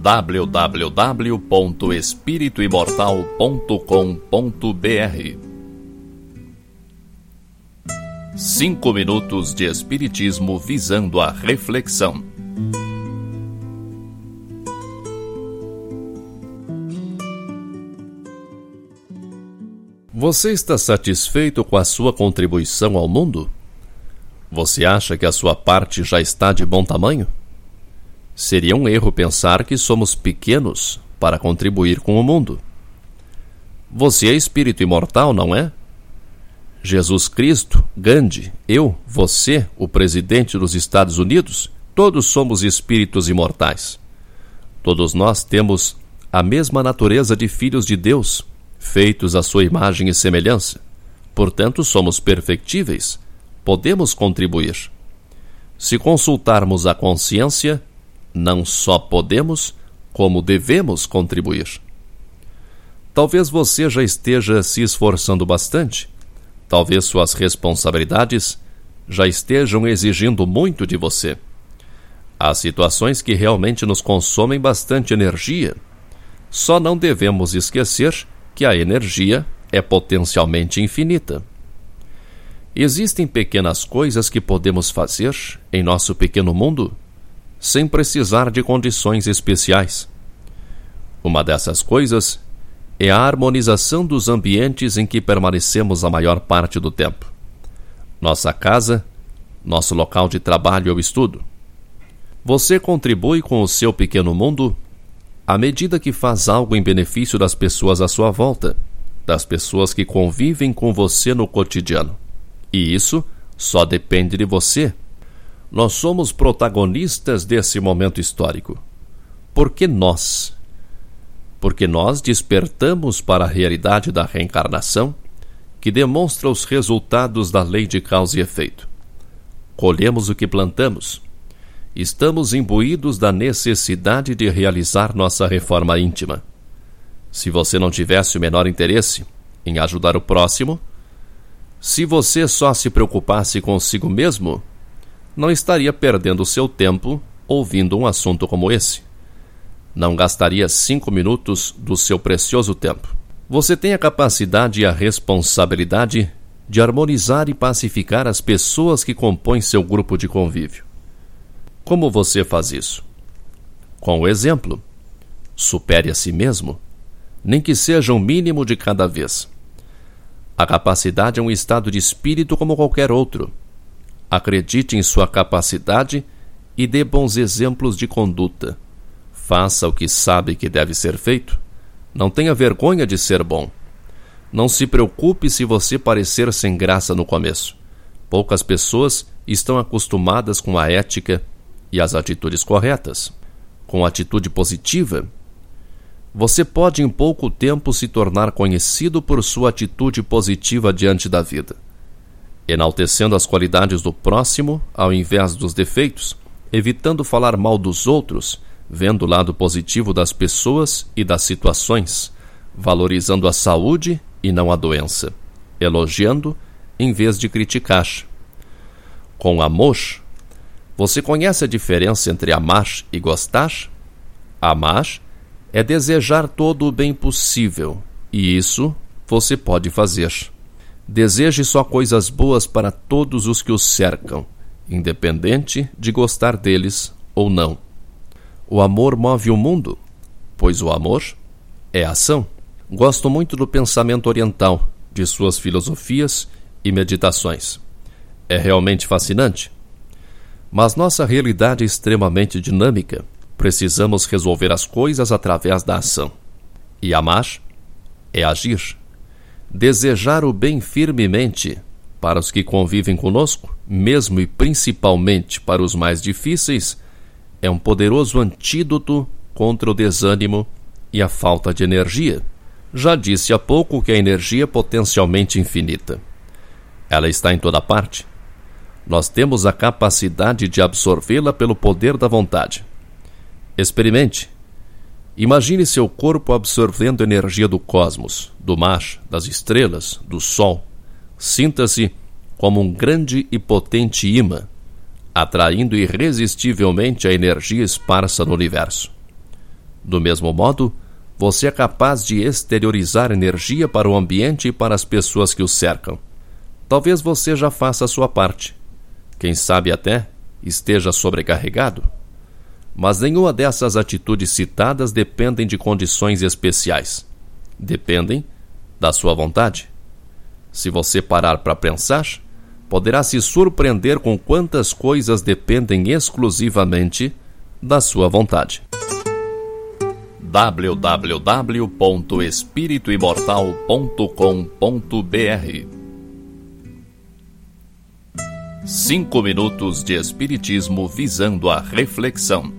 www.espirituimortal.com.br Cinco minutos de Espiritismo visando a reflexão. Você está satisfeito com a sua contribuição ao mundo? Você acha que a sua parte já está de bom tamanho? Seria um erro pensar que somos pequenos para contribuir com o mundo. Você é espírito imortal, não é? Jesus Cristo, Gandhi, eu, você, o presidente dos Estados Unidos, todos somos espíritos imortais. Todos nós temos a mesma natureza de filhos de Deus, feitos à sua imagem e semelhança. Portanto, somos perfectíveis. Podemos contribuir. Se consultarmos a consciência, não só podemos, como devemos contribuir. Talvez você já esteja se esforçando bastante. Talvez suas responsabilidades já estejam exigindo muito de você. Há situações que realmente nos consomem bastante energia. Só não devemos esquecer que a energia é potencialmente infinita. Existem pequenas coisas que podemos fazer em nosso pequeno mundo sem precisar de condições especiais. Uma dessas coisas é a harmonização dos ambientes em que permanecemos a maior parte do tempo. Nossa casa, nosso local de trabalho ou estudo. Você contribui com o seu pequeno mundo à medida que faz algo em benefício das pessoas à sua volta, das pessoas que convivem com você no cotidiano. E isso só depende de você nós somos protagonistas desse momento histórico. Por que nós? Porque nós despertamos para a realidade da reencarnação, que demonstra os resultados da lei de causa e efeito. Colhemos o que plantamos. Estamos imbuídos da necessidade de realizar nossa reforma íntima. Se você não tivesse o menor interesse em ajudar o próximo, se você só se preocupasse consigo mesmo, não estaria perdendo seu tempo ouvindo um assunto como esse. Não gastaria cinco minutos do seu precioso tempo. Você tem a capacidade e a responsabilidade de harmonizar e pacificar as pessoas que compõem seu grupo de convívio. Como você faz isso? Com o exemplo. Supere a si mesmo, nem que seja o um mínimo de cada vez. A capacidade é um estado de espírito como qualquer outro Acredite em sua capacidade e dê bons exemplos de conduta. Faça o que sabe que deve ser feito. Não tenha vergonha de ser bom. Não se preocupe se você parecer sem graça no começo. Poucas pessoas estão acostumadas com a ética e as atitudes corretas. Com atitude positiva, você pode em pouco tempo se tornar conhecido por sua atitude positiva diante da vida enaltecendo as qualidades do próximo ao invés dos defeitos, evitando falar mal dos outros, vendo o lado positivo das pessoas e das situações, valorizando a saúde e não a doença, elogiando em vez de criticar. Com amor, você conhece a diferença entre amar e gostar? Amar é desejar todo o bem possível, e isso você pode fazer. Deseje só coisas boas para todos os que os cercam, independente de gostar deles ou não. O amor move o mundo, pois o amor é ação. Gosto muito do pensamento oriental, de suas filosofias e meditações. É realmente fascinante. Mas nossa realidade é extremamente dinâmica. Precisamos resolver as coisas através da ação. E amar é agir desejar o bem firmemente para os que convivem conosco, mesmo e principalmente para os mais difíceis, é um poderoso antídoto contra o desânimo e a falta de energia. Já disse há pouco que a energia é potencialmente infinita. Ela está em toda parte. Nós temos a capacidade de absorvê-la pelo poder da vontade. Experimente Imagine seu corpo absorvendo energia do cosmos, do mar, das estrelas, do sol. Sinta-se como um grande e potente imã, atraindo irresistivelmente a energia esparsa no universo. Do mesmo modo, você é capaz de exteriorizar energia para o ambiente e para as pessoas que o cercam. Talvez você já faça a sua parte. Quem sabe até esteja sobrecarregado. Mas nenhuma dessas atitudes citadas dependem de condições especiais. Dependem da sua vontade. Se você parar para pensar, poderá se surpreender com quantas coisas dependem exclusivamente da sua vontade. www.espirituimortal.com.br Cinco minutos de Espiritismo visando a reflexão.